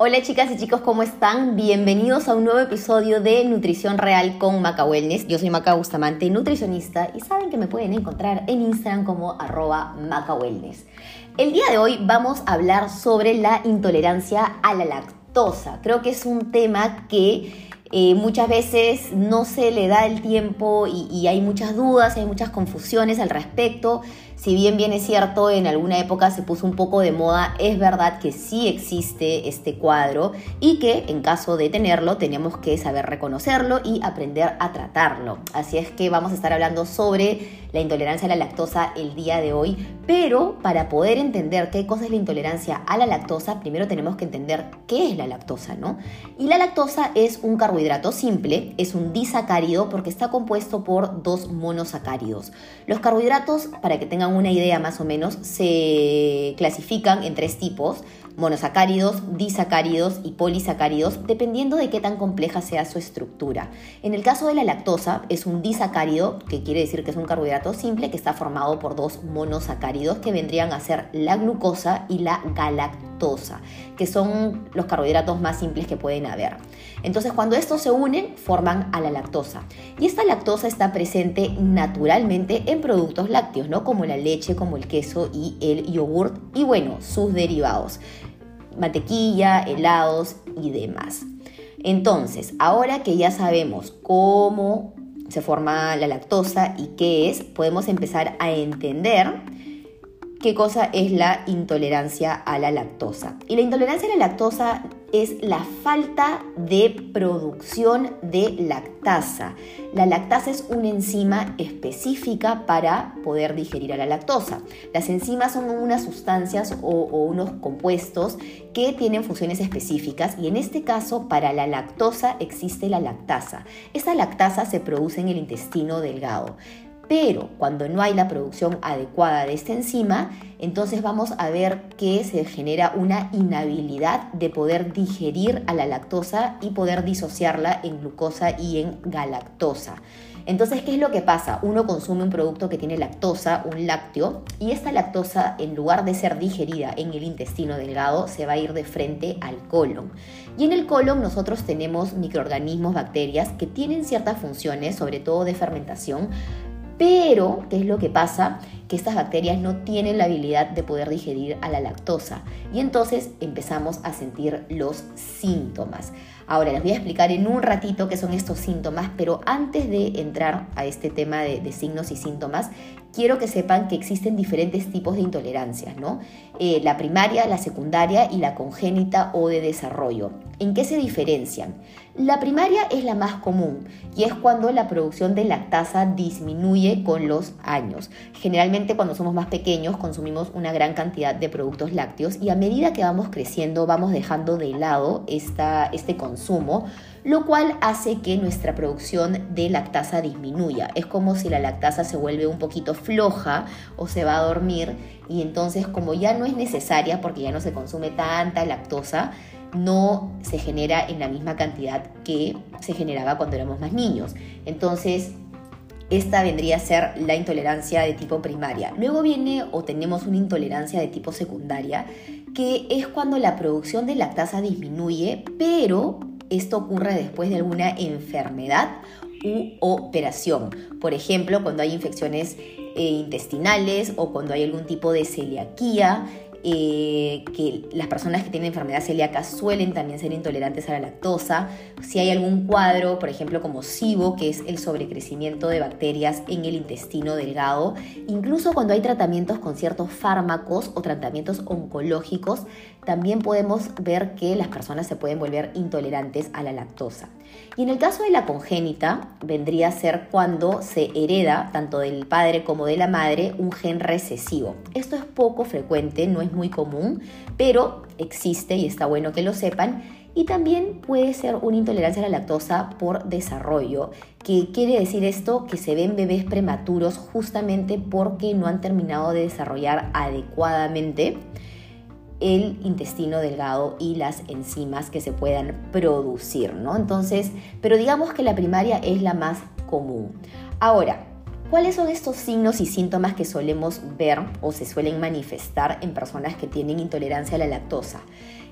Hola chicas y chicos, ¿cómo están? Bienvenidos a un nuevo episodio de Nutrición Real con Maca Wellness. Yo soy Maca Bustamante, nutricionista, y saben que me pueden encontrar en Instagram como arroba Maca. El día de hoy vamos a hablar sobre la intolerancia a la lactosa. Creo que es un tema que eh, muchas veces no se le da el tiempo y, y, hay muchas dudas, hay muchas confusiones al respecto. Si bien bien es cierto, en alguna época se puso un poco de moda, es verdad que sí existe este cuadro y que en caso de tenerlo tenemos que saber reconocerlo y aprender a tratarlo. Así es que vamos a estar hablando sobre la intolerancia a la lactosa el día de hoy, pero para poder entender qué cosa es la intolerancia a la lactosa, primero tenemos que entender qué es la lactosa, ¿no? Y la lactosa es un carbohidrato simple, es un disacárido porque está compuesto por dos monosacáridos. Los carbohidratos, para que tengan una idea más o menos, se clasifican en tres tipos, monosacáridos, disacáridos y polisacáridos, dependiendo de qué tan compleja sea su estructura. En el caso de la lactosa, es un disacárido, que quiere decir que es un carbohidrato simple que está formado por dos monosacáridos que vendrían a ser la glucosa y la galactosa, que son los carbohidratos más simples que pueden haber. Entonces, cuando estos se unen, forman a la lactosa. Y esta lactosa está presente naturalmente en productos lácteos, ¿no? Como la leche, como el queso y el yogurt y bueno, sus derivados mantequilla, helados y demás. Entonces, ahora que ya sabemos cómo se forma la lactosa y qué es, podemos empezar a entender qué cosa es la intolerancia a la lactosa. Y la intolerancia a la lactosa es la falta de producción de lactasa. La lactasa es una enzima específica para poder digerir a la lactosa. Las enzimas son unas sustancias o, o, unos compuestos que tienen funciones específicas y en este caso para la lactosa existe la lactasa. Esa lactasa se produce en el intestino delgado. Pero cuando no hay la producción adecuada de esta enzima, entonces vamos a ver que se genera una inhabilidad de poder digerir a la lactosa y poder disociarla en glucosa y en galactosa. Entonces, ¿qué es lo que pasa? Uno consume un producto que tiene lactosa, un lácteo, y esta lactosa, en lugar de ser digerida en el intestino delgado, se va a ir de frente al colon. Y en el colon nosotros tenemos microorganismos, bacterias, que tienen ciertas funciones, sobre todo de fermentación, pero, ¿qué es lo que pasa? Que estas bacterias no tienen la habilidad de poder digerir a la lactosa y entonces empezamos a sentir los síntomas. Ahora les voy a explicar en un ratito qué son estos síntomas, pero antes de entrar a este tema de, signos y síntomas, quiero que sepan que existen diferentes tipos de intolerancias, ¿no? Eh, la primaria, la secundaria y la congénita o de desarrollo. ¿En qué se diferencian? La primaria es la más común y es cuando la producción de lactasa disminuye con los años. Generalmente cuando somos más pequeños consumimos una gran cantidad de productos lácteos y a medida que vamos creciendo vamos dejando de lado esta, este consumo, lo cual hace que nuestra producción de lactasa disminuya. Es como si la lactasa se vuelve un poquito floja o se va a dormir y entonces como ya no es necesaria porque ya no se consume tanta lactosa, no se genera en la misma cantidad que se generaba cuando éramos más niños. Entonces, esta vendría a ser la intolerancia de tipo primaria. Luego viene o tenemos una intolerancia de tipo secundaria, que es cuando la producción de lactasa disminuye, pero esto ocurre después de alguna enfermedad u operación. Por ejemplo, cuando hay infecciones eh, intestinales o cuando hay algún tipo de celiaquía eh, que las personas que tienen enfermedad celíaca suelen también ser intolerantes a la lactosa. Si hay algún cuadro, por ejemplo, como SIBO, que es el sobrecrecimiento de bacterias en el intestino delgado, incluso cuando hay tratamientos con ciertos fármacos o tratamientos oncológicos, también podemos ver que las personas se pueden volver intolerantes a la lactosa. Y en el caso de la congénita, vendría a ser cuando se hereda, tanto del padre como de la madre, un gen recesivo. Esto es poco frecuente, no es muy común, pero existe y está bueno que lo sepan. Y también puede ser una intolerancia a la lactosa por desarrollo, que quiere decir esto que se ven bebés prematuros justamente porque no han terminado de desarrollar adecuadamente el intestino delgado y las enzimas que se puedan producir, ¿no? Entonces, pero digamos que la primaria es la más común. Ahora, ¿Cuáles son estos signos y síntomas que solemos ver o se suelen manifestar en personas que tienen intolerancia a la lactosa?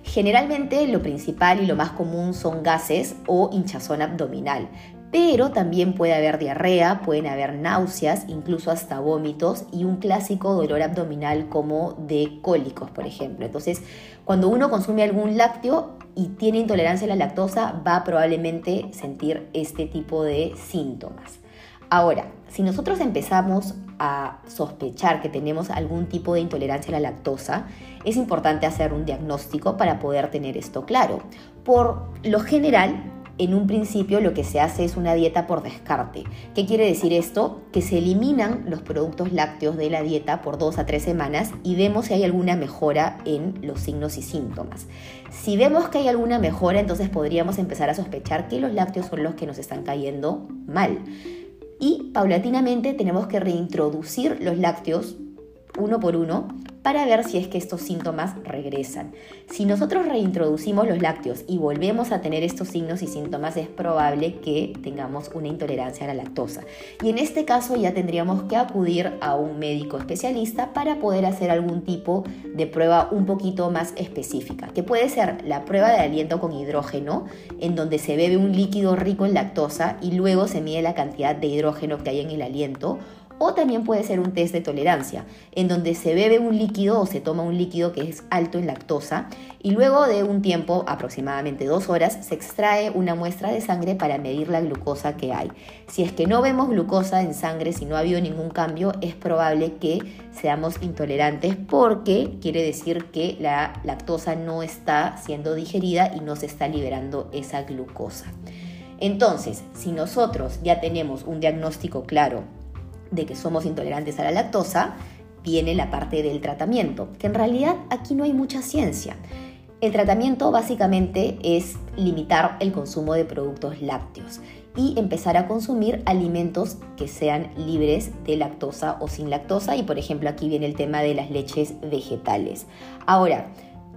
Generalmente lo principal y lo más común son gases o hinchazón abdominal, pero también puede haber diarrea, pueden haber náuseas, incluso hasta vómitos y un clásico dolor abdominal como de cólicos, por ejemplo. Entonces, cuando uno consume algún lácteo y tiene intolerancia a la lactosa, va a probablemente sentir este tipo de síntomas. Ahora, si nosotros empezamos a sospechar que tenemos algún tipo de intolerancia a la lactosa, es importante hacer un diagnóstico para poder tener esto claro. Por lo general, en un principio lo que se hace es una dieta por descarte. ¿Qué quiere decir esto? Que se eliminan los productos lácteos de la dieta por dos a tres semanas y vemos si hay alguna mejora en los signos y síntomas. Si vemos que hay alguna mejora, entonces podríamos empezar a sospechar que los lácteos son los que nos están cayendo mal y paulatinamente tenemos que reintroducir los lácteos uno por uno para ver si es que estos síntomas regresan. Si nosotros reintroducimos los lácteos y volvemos a tener estos signos y síntomas, es probable que tengamos una intolerancia a la lactosa. Y en este caso ya tendríamos que acudir a un médico especialista para poder hacer algún tipo de prueba un poquito más específica, que puede ser la prueba de aliento con hidrógeno, en donde se bebe un líquido rico en lactosa y luego se mide la cantidad de hidrógeno que hay en el aliento o también puede ser un test de tolerancia, en donde se bebe un líquido o se toma un líquido que es alto en lactosa y luego de un tiempo, aproximadamente dos horas, se extrae una muestra de sangre para medir la glucosa que hay. Si es que no vemos glucosa en sangre, si no ha habido ningún cambio, es probable que seamos intolerantes porque quiere decir que la lactosa no está siendo digerida y no se está liberando esa glucosa. Entonces, si nosotros ya tenemos un diagnóstico claro de que somos intolerantes a la lactosa, viene la parte del tratamiento, que en realidad aquí no hay mucha ciencia. El tratamiento básicamente es limitar el consumo de productos lácteos y empezar a consumir alimentos que sean libres de lactosa o sin lactosa y por ejemplo aquí viene el tema de las leches vegetales. Ahora,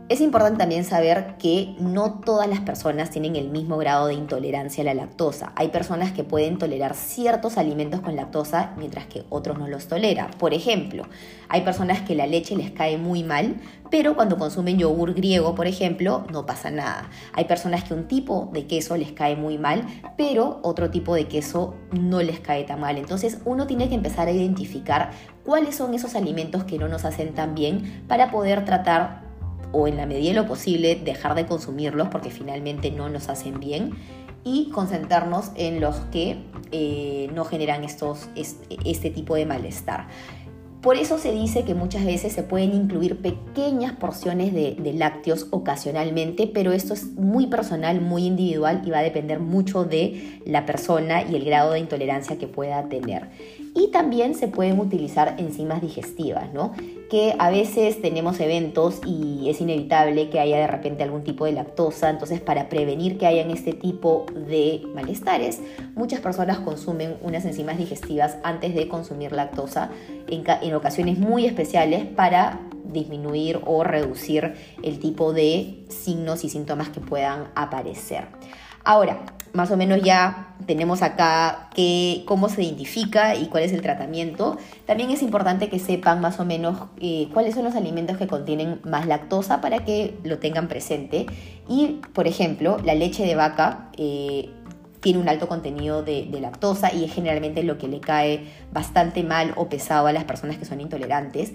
es importante también saber que no todas las personas tienen el mismo grado de intolerancia a la lactosa. Hay personas que pueden tolerar ciertos alimentos con lactosa mientras que otros no los tolera. Por ejemplo, hay personas que la leche les cae muy mal, pero cuando consumen yogur griego, por ejemplo, no pasa nada. Hay personas que un tipo de queso les cae muy mal, pero otro tipo de queso no les cae tan mal. Entonces uno tiene que empezar a identificar cuáles son esos alimentos que no nos hacen tan bien para poder tratar o en la medida de lo posible dejar de consumirlos porque finalmente no nos hacen bien y concentrarnos en los que eh, no generan estos, este tipo de malestar. Por eso se dice que muchas veces se pueden incluir pequeñas porciones de, de, lácteos ocasionalmente, pero esto es muy personal, muy individual y va a depender mucho de la persona y el grado de intolerancia que pueda tener. Y también se pueden utilizar enzimas digestivas, ¿no? Que a veces tenemos eventos y es inevitable que haya de repente algún tipo de lactosa, entonces para prevenir que hayan este tipo de malestares, muchas personas consumen unas enzimas digestivas antes de consumir lactosa en, en ocasiones muy especiales para disminuir o reducir el tipo de signos y síntomas que puedan aparecer. Ahora, más o menos ya tenemos acá cómo se identifica y cuál es el tratamiento. También es importante que sepan más o menos eh, cuáles son los alimentos que contienen más lactosa para que lo tengan presente. Y, por ejemplo, la leche de vaca eh, tiene un alto contenido de, lactosa y es generalmente lo que le cae bastante mal o pesado a las personas que son intolerantes.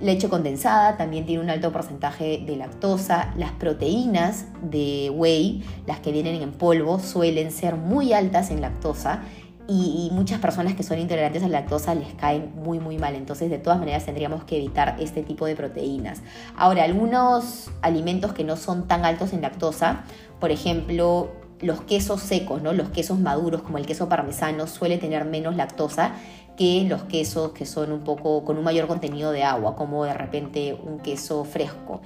Leche condensada también tiene un alto porcentaje de lactosa. Las proteínas de whey, las que vienen en polvo, suelen ser muy altas en lactosa y, muchas personas que son intolerantes a la lactosa les caen muy muy mal. Entonces de todas maneras tendríamos que evitar este tipo de proteínas. Ahora, algunos alimentos que no son tan altos en lactosa, por ejemplo, los quesos secos, ¿no? los quesos maduros como el queso parmesano suele tener menos lactosa que los quesos que son un poco con un mayor contenido de agua, como de repente un queso fresco.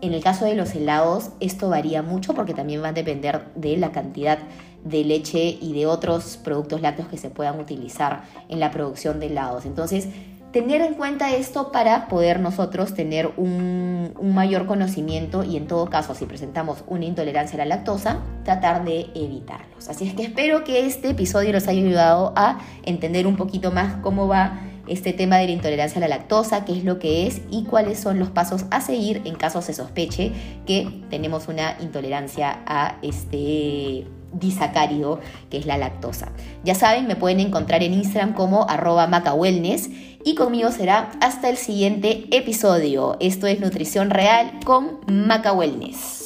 En el caso de los helados, esto varía mucho porque también va a depender de la cantidad de leche y de otros productos lácteos que se puedan utilizar en la producción de helados. Entonces, tener en cuenta esto para poder nosotros tener un, mayor conocimiento y en todo caso si presentamos una intolerancia a la lactosa, tratar de evitarlos. Así es que espero que este episodio les haya ayudado a entender un poquito más cómo va este tema de la intolerancia a la lactosa, qué es lo que es y cuáles son los pasos a seguir en caso se sospeche que tenemos una intolerancia a este disacárido que es la lactosa. Ya saben, me pueden encontrar en Instagram como arroba macawellness y conmigo será hasta el siguiente episodio. Esto es Nutrición Real con Maca Wellness.